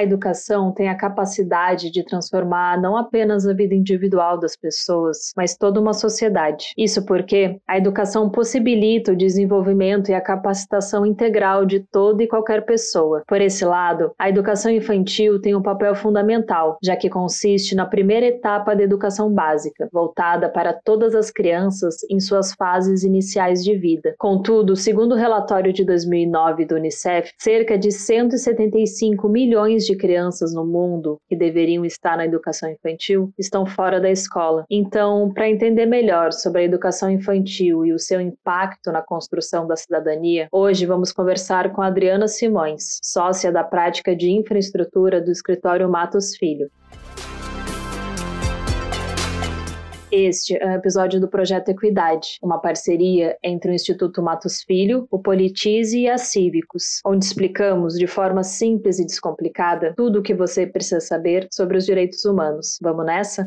A educação tem a capacidade de transformar não apenas a vida individual das pessoas, mas toda uma sociedade. Isso porque a educação possibilita o desenvolvimento e a capacitação integral de toda e qualquer pessoa. Por esse lado, a educação infantil tem um papel fundamental, já que consiste na primeira etapa da educação básica, voltada para todas as crianças em suas fases iniciais de vida. Contudo, segundo o relatório de 2009 do Unicef, cerca de 175 milhões de crianças no mundo que deveriam estar na educação infantil estão fora da escola. Então, para entender melhor sobre a educação infantil e o seu impacto na construção da cidadania, hoje vamos conversar com Adriana Simões, sócia da prática de infraestrutura do escritório Matos Filho. Este é um episódio do Projeto Equidade, uma parceria entre o Instituto Matos Filho, o Politize e a Cívicos, onde explicamos de forma simples e descomplicada tudo o que você precisa saber sobre os direitos humanos. Vamos nessa?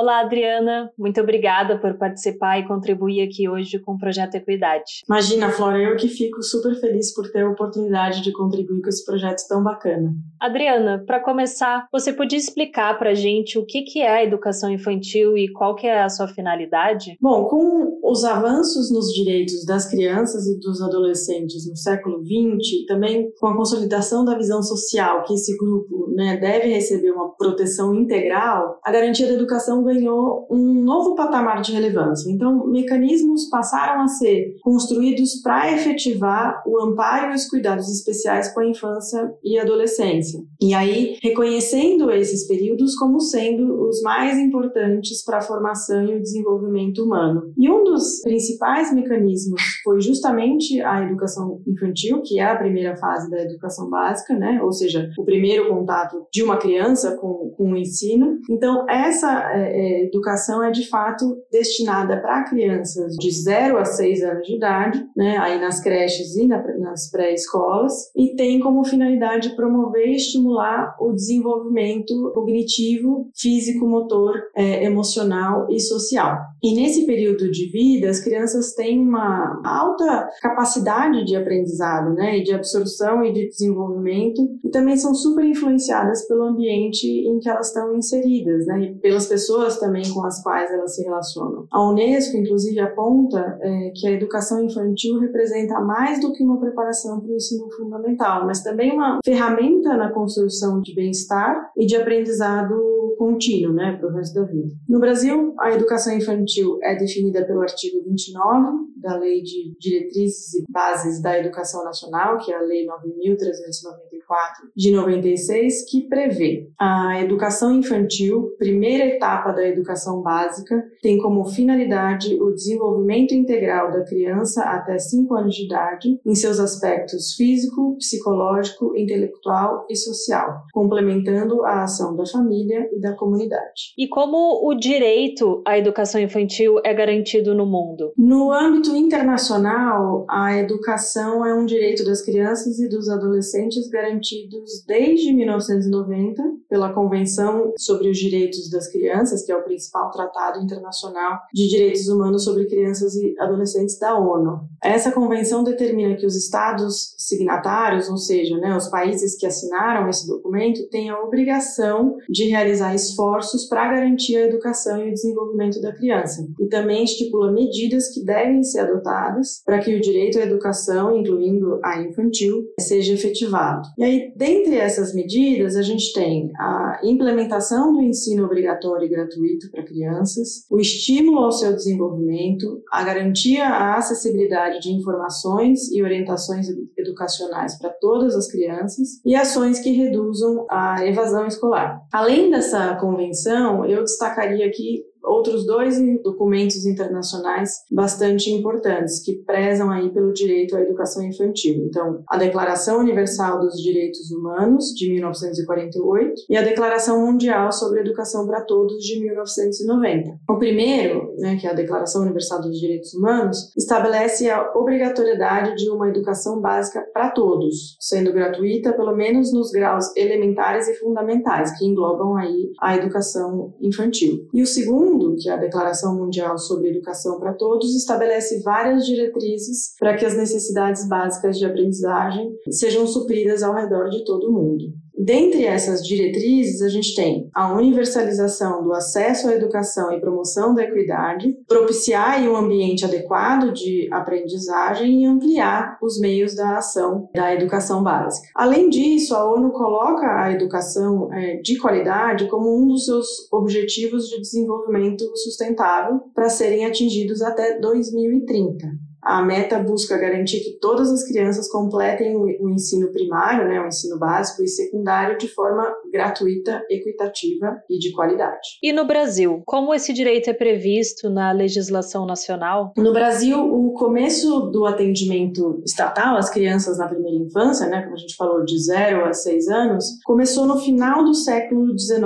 Olá, Adriana. Muito obrigada por participar e contribuir aqui hoje com o Projeto Equidade. Imagina, Flora, eu que fico super feliz por ter a oportunidade de contribuir com esse projeto tão bacana. Adriana, para começar, você podia explicar para a gente o que, que é a educação infantil e qual que é a sua finalidade? Bom, com os avanços nos direitos das crianças e dos adolescentes no século XX, também com a consolidação da visão social que esse grupo né, deve receber uma proteção integral, a garantia da educação ganhou um novo patamar de relevância. Então, mecanismos passaram a ser construídos para efetivar o amparo e os cuidados especiais com a infância e adolescência. E aí, reconhecendo esses períodos como sendo os mais importantes para a formação e o desenvolvimento humano. E um dos principais mecanismos foi justamente a educação infantil, que é a primeira fase da educação básica, né? Ou seja, o primeiro contato de uma criança com, com o ensino. Então, essa é, educação é de fato destinada para crianças de 0 a 6 anos de idade, né, aí nas creches e na, nas pré-escolas, e tem como finalidade promover e estimular o desenvolvimento cognitivo, físico, motor, é, emocional e social. E nesse período de vida, as crianças têm uma alta capacidade de aprendizado, né, e de absorção e de desenvolvimento, e também são super influenciadas pelo ambiente em que elas estão inseridas, né, e pelas pessoas também com as quais elas se relacionam. A Unesco, inclusive, aponta é, que a educação infantil representa mais do que uma preparação para o ensino fundamental, mas também uma ferramenta na construção de bem-estar e de aprendizado contínuo, né, para o resto da vida. No Brasil, a educação infantil é definida pelo artigo 29 da Lei de Diretrizes e Bases da Educação Nacional, que é a Lei 9.394 de 96, que prevê a educação infantil, primeira etapa da educação básica, tem como finalidade o desenvolvimento integral da criança até 5 anos de idade, em seus aspectos físico, psicológico, intelectual e social, complementando a ação da família e da comunidade. E como o direito à educação infantil é garantido no mundo? No âmbito internacional, a educação é um direito das crianças e dos adolescentes garantidos desde 1990 pela Convenção sobre os Direitos das Crianças, que é o principal tratado internacional de direitos humanos sobre crianças e adolescentes da ONU. Essa convenção determina que os estados signatários, ou seja, né, os países que assinaram esse documento, têm a obrigação de realizar esforços para garantir a educação e o desenvolvimento da criança. E também estipula medidas que devem ser adotadas para que o direito à educação, incluindo a infantil, seja efetivado. E aí, dentre essas medidas, a gente tem a implementação do ensino obrigatório e gratuito para crianças, o estímulo ao seu desenvolvimento, a garantia à acessibilidade de informações e orientações educacionais para todas as crianças e ações que reduzam a evasão escolar. Além dessa convenção, eu destacaria aqui outros dois documentos internacionais bastante importantes que prezam aí pelo direito à educação infantil. Então, a Declaração Universal dos Direitos Humanos de 1948 e a Declaração Mundial sobre Educação para Todos de 1990. O primeiro, né, que é a Declaração Universal dos Direitos Humanos, estabelece a obrigatoriedade de uma educação básica para todos, sendo gratuita pelo menos nos graus elementares e fundamentais, que englobam aí a educação infantil. E o segundo Mundo, que é a Declaração Mundial sobre Educação para Todos, estabelece várias diretrizes para que as necessidades básicas de aprendizagem sejam supridas ao redor de todo o mundo. Dentre essas diretrizes, a gente tem a universalização do acesso à educação e promoção da equidade, propiciar um ambiente adequado de aprendizagem e ampliar os meios da ação da educação básica. Além disso, a ONU coloca a educação é, de qualidade como um dos seus objetivos de desenvolvimento sustentável para serem atingidos até 2030. A meta busca garantir que todas as crianças completem o, ensino primário, né, o ensino básico e secundário de forma gratuita, equitativa e de qualidade. E no Brasil, como esse direito é previsto na legislação nacional? No Brasil, o começo do atendimento estatal às crianças na primeira infância, né, como a gente falou, de 0 a 6 anos, começou no final do século XIX,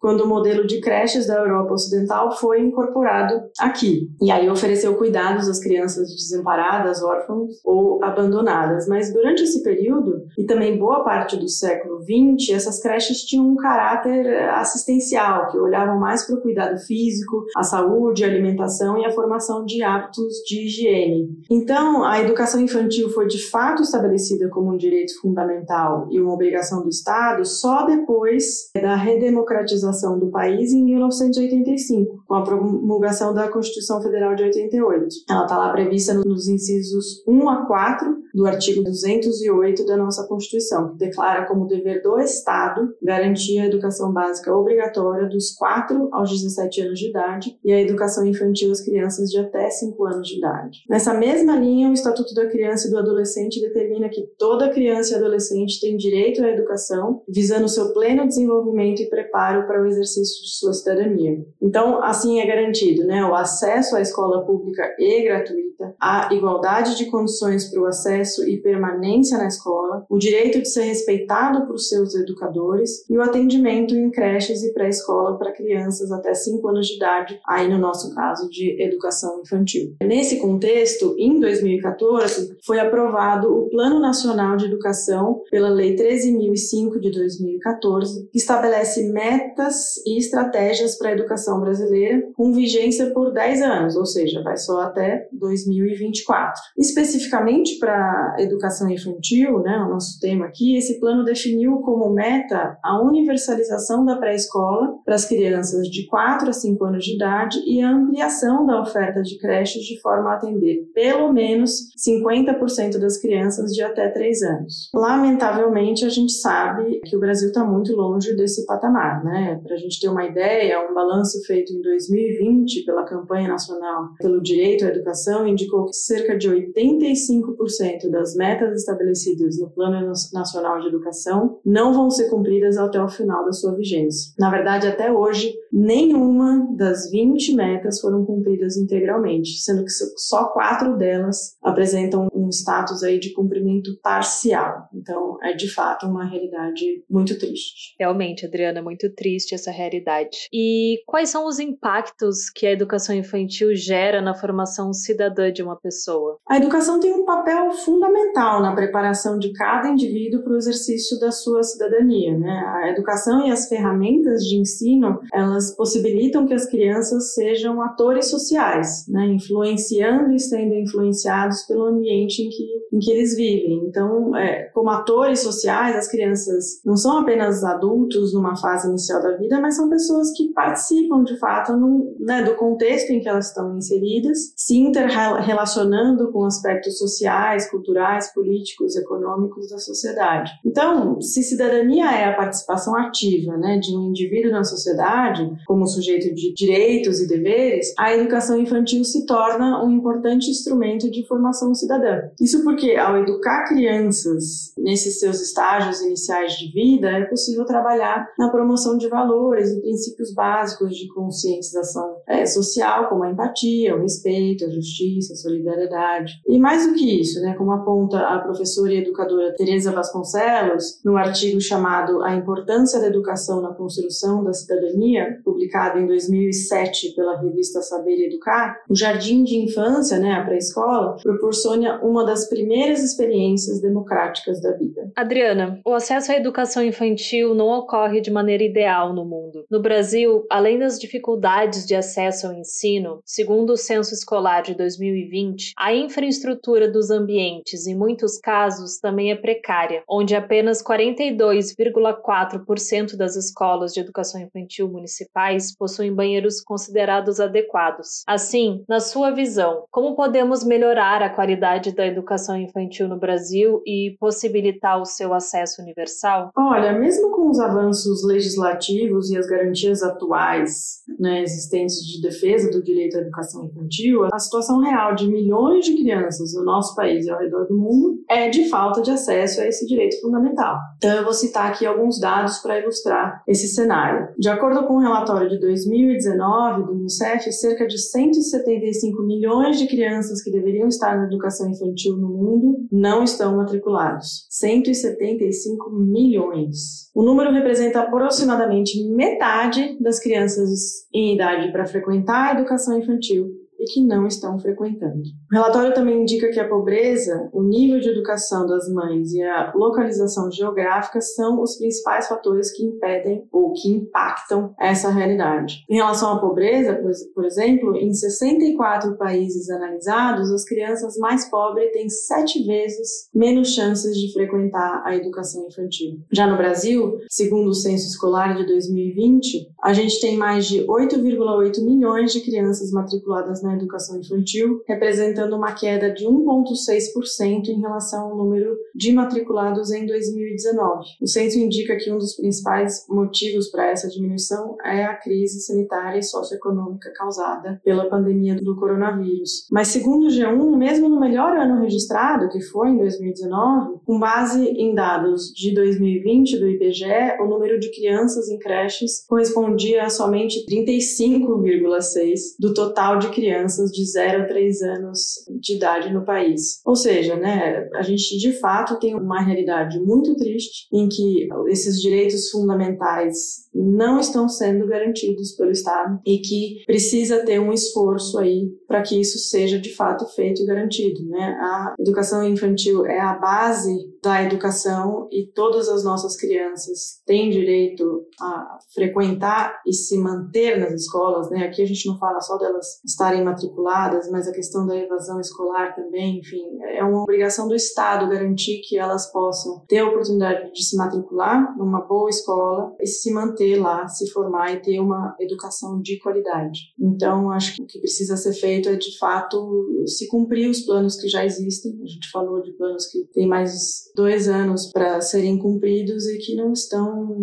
quando o modelo de creches da Europa Ocidental foi incorporado aqui. E aí ofereceu cuidados às crianças de desamparadas, órfãos ou abandonadas. Mas durante esse período, e também boa parte do século XX, essas creches tinham um caráter assistencial, que olhavam mais para o cuidado físico, a saúde, a alimentação e a formação de hábitos de higiene. Então, a educação infantil foi de fato estabelecida como um direito fundamental e uma obrigação do Estado só depois da redemocratização do país em 1985, com a promulgação da Constituição Federal de 88. Ela está lá prevista nos incisos 1 a 4 do artigo 208 da nossa Constituição, que declara como dever do Estado garantir a educação básica obrigatória dos 4 aos 17 anos de idade e a educação infantil às crianças de até 5 anos de idade. Nessa mesma linha, o Estatuto da Criança e do Adolescente determina que toda criança e adolescente tem direito à educação, visando seu pleno desenvolvimento e preparo para o exercício de sua cidadania. Então, assim é garantido né, o acesso à escola pública e gratuita, a igualdade de condições para o acesso e permanência na escola, o direito de ser respeitado por seus educadores e o atendimento em creches e pré-escola para crianças até 5 anos de idade, aí no nosso caso de educação infantil. Nesse contexto, em 2014, foi aprovado o Plano Nacional de Educação pela Lei 13.005 de 2014, que estabelece metas e estratégias para a educação brasileira com vigência por 10 anos, ou seja, vai só até 2024. Especificamente para educação infantil, né, o nosso tema aqui, esse plano definiu como meta a universalização da pré-escola para as crianças de 4 a 5 anos de idade e a ampliação da oferta de creches de forma a atender pelo menos 50% das crianças de até 3 anos. Lamentavelmente, a gente sabe que o Brasil está muito longe desse patamar. Né? Para a gente ter uma ideia, um balanço feito em 2020 pela campanha nacional pelo direito à educação indicou que cerca de 85% das metas estabelecidas no Plano Nacional de Educação não vão ser cumpridas até o final da sua vigência. Na verdade, até hoje, nenhuma das 20 metas foram cumpridas integralmente, sendo que só quatro delas apresentam um status aí de cumprimento parcial. Então, é de fato uma realidade muito triste. Realmente, Adriana, muito triste essa realidade. E quais são os impactos que a educação infantil gera na formação cidadã de uma pessoa? A educação tem um papel fundamental na preparação de cada indivíduo para o exercício da sua cidadania. Né? A educação e as ferramentas de ensino, elas possibilitam que as crianças sejam atores sociais, né? influenciando e sendo influenciados pelo ambiente em que, em que eles vivem. Então, é, como atores sociais, as crianças não são apenas adultos numa fase inicial da vida, mas são pessoas que participam de fato no, né, do contexto em que elas estão inseridas, se interrelacionando com aspectos sociais, culturais, políticos, econômicos da sociedade. Então, se cidadania é a participação ativa né, de um indivíduo na sociedade, como sujeito de direitos e deveres, a educação infantil se torna um importante instrumento de formação cidadã. Isso porque, ao educar crianças nesses seus estágios iniciais de vida, é possível trabalhar na promoção de valores e princípios básicos de conscientização é, social, como a empatia, o respeito, a justiça, a solidariedade. E mais do que isso, né, como aponta a professora e educadora Teresa Vasconcelos, no artigo chamado A Importância da Educação na Construção da Cidadania, publicado em 2007 pela revista Saber Educar, o jardim de infância, né, a pré-escola, proporciona uma das primeiras experiências democráticas da vida. Adriana, o acesso à educação infantil não ocorre de maneira ideal no mundo. No Brasil, além das dificuldades de acesso acesso ao ensino, segundo o Censo Escolar de 2020, a infraestrutura dos ambientes, em muitos casos, também é precária, onde apenas 42,4% das escolas de educação infantil municipais possuem banheiros considerados adequados. Assim, na sua visão, como podemos melhorar a qualidade da educação infantil no Brasil e possibilitar o seu acesso universal? Olha, mesmo com os avanços legislativos e as garantias atuais né, existentes de defesa do direito à educação infantil, a situação real de milhões de crianças no nosso país e ao redor do mundo é de falta de acesso a esse direito fundamental. Então, eu vou citar aqui alguns dados para ilustrar esse cenário. De acordo com o um relatório de 2019 do Unicef, cerca de 175 milhões de crianças que deveriam estar na educação infantil no mundo não estão matriculados. 175 milhões. O número representa aproximadamente metade das crianças em idade para frequentar a educação infantil e que não estão frequentando. O relatório também indica que a pobreza, o nível de educação das mães e a localização geográfica são os principais fatores que impedem ou que impactam essa realidade. Em relação à pobreza, por exemplo, em 64 países analisados, as crianças mais pobres têm sete vezes menos chances de frequentar a educação infantil. Já no Brasil, segundo o Censo Escolar de 2020, a gente tem mais de 8,8 milhões de crianças matriculadas na educação infantil, representando uma queda de 1,6% em relação ao número de matriculados em 2019. O censo indica que um dos principais motivos para essa diminuição é a crise sanitária e socioeconômica causada pela pandemia do coronavírus. Mas, segundo o G1, mesmo no melhor ano registrado, que foi em 2019, com base em dados de 2020 do IBGE, o número de crianças em creches correspondia a somente 35,6% do total de crianças crianças de 0 a 3 anos de idade no país. Ou seja, né, a gente de fato tem uma realidade muito triste em que esses direitos fundamentais não estão sendo garantidos pelo Estado e que precisa ter um esforço aí para que isso seja de fato feito e garantido, né? A educação infantil é a base da educação e todas as nossas crianças têm direito a frequentar e se manter nas escolas, né? Aqui a gente não fala só delas estarem matriculadas, mas a questão da evasão escolar também, enfim, é uma obrigação do Estado garantir que elas possam ter a oportunidade de se matricular numa boa escola e se manter lá, se formar e ter uma educação de qualidade. Então, acho que o que precisa ser feito é, de fato, se cumprir os planos que já existem. A gente falou de planos que têm mais dois anos para serem cumpridos e que não estão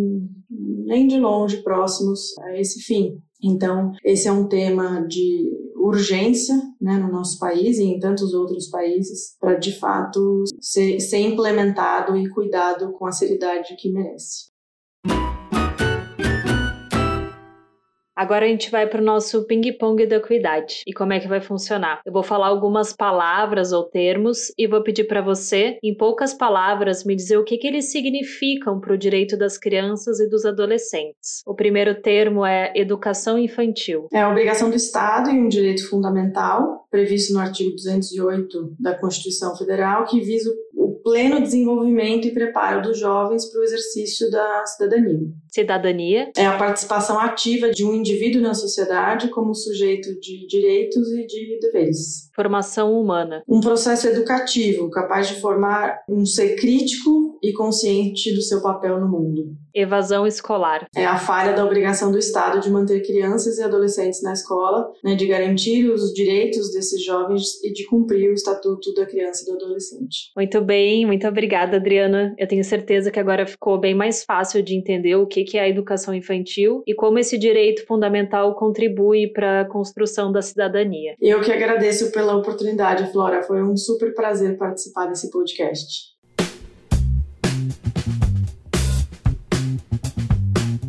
nem de longe próximos a esse fim. Então, esse é um tema de urgência né, no nosso país e em tantos outros países para, de fato, ser, ser implementado e cuidado com a seriedade que merece. Agora a gente vai para o nosso ping-pong da equidade. E como é que vai funcionar? Eu vou falar algumas palavras ou termos e vou pedir para você, em poucas palavras, me dizer o que, que eles significam para o direito das crianças e dos adolescentes. O primeiro termo é educação infantil. É a obrigação do Estado e um direito fundamental previsto no artigo 208 da Constituição Federal que visa o pleno desenvolvimento e preparo dos jovens para o exercício da cidadania. Cidadania é a participação ativa de um indivíduo na sociedade como sujeito de direitos e de deveres. Formação humana. Um processo educativo capaz de formar um ser crítico e consciente do seu papel no mundo. Evasão escolar. É a falha da obrigação do Estado de manter crianças e adolescentes na escola, né, de garantir os direitos desses jovens e de cumprir o Estatuto da Criança e do Adolescente. Muito bem, muito obrigada, Adriana. Eu tenho certeza que agora ficou bem mais fácil de entender o que é a educação infantil e como esse direito fundamental contribui para a construção da cidadania. Eu que agradeço pela oportunidade, Flora. Foi um super prazer participar desse podcast.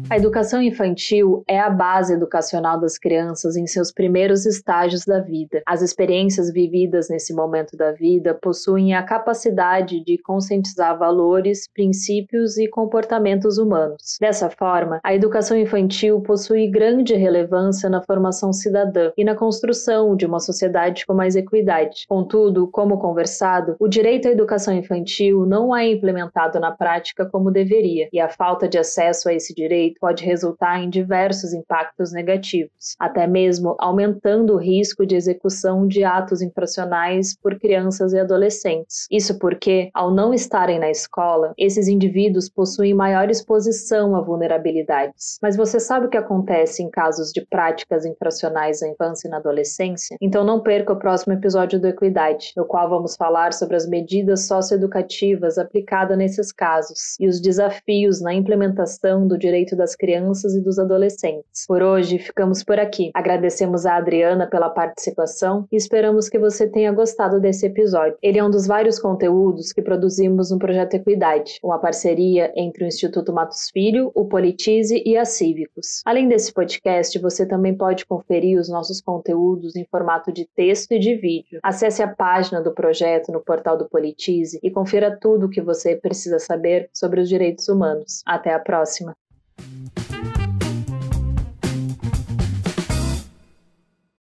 A educação infantil é a base educacional das crianças em seus primeiros estágios da vida. As experiências vividas nesse momento da vida possuem a capacidade de conscientizar valores, princípios e comportamentos humanos. Dessa forma, a educação infantil possui grande relevância na formação cidadã e na construção de uma sociedade com mais equidade. Contudo, como conversado, o direito à educação infantil não é implementado na prática como deveria, e a falta de acesso a esse direito pode resultar em diversos impactos negativos, até mesmo aumentando o risco de execução de atos infracionais por crianças e adolescentes. Isso porque, ao não estarem na escola, esses indivíduos possuem maior exposição a vulnerabilidades. Mas você sabe o que acontece em casos de práticas infracionais na infância e na adolescência? Então não perca o próximo episódio do Equidade, no qual vamos falar sobre as medidas socioeducativas aplicadas nesses casos e os desafios na implementação do direito das crianças e dos adolescentes. Por hoje, ficamos por aqui. Agradecemos a Adriana pela participação e esperamos que você tenha gostado desse episódio. Ele é um dos vários conteúdos que produzimos no Projeto Equidade, uma parceria entre o Instituto Matos Filho, o Politize e a Cívicos. Além desse podcast, você também pode conferir os nossos conteúdos em formato de texto e de vídeo. Acesse a página do projeto no portal do Politize e confira tudo o que você precisa saber sobre os direitos humanos. Até a próxima!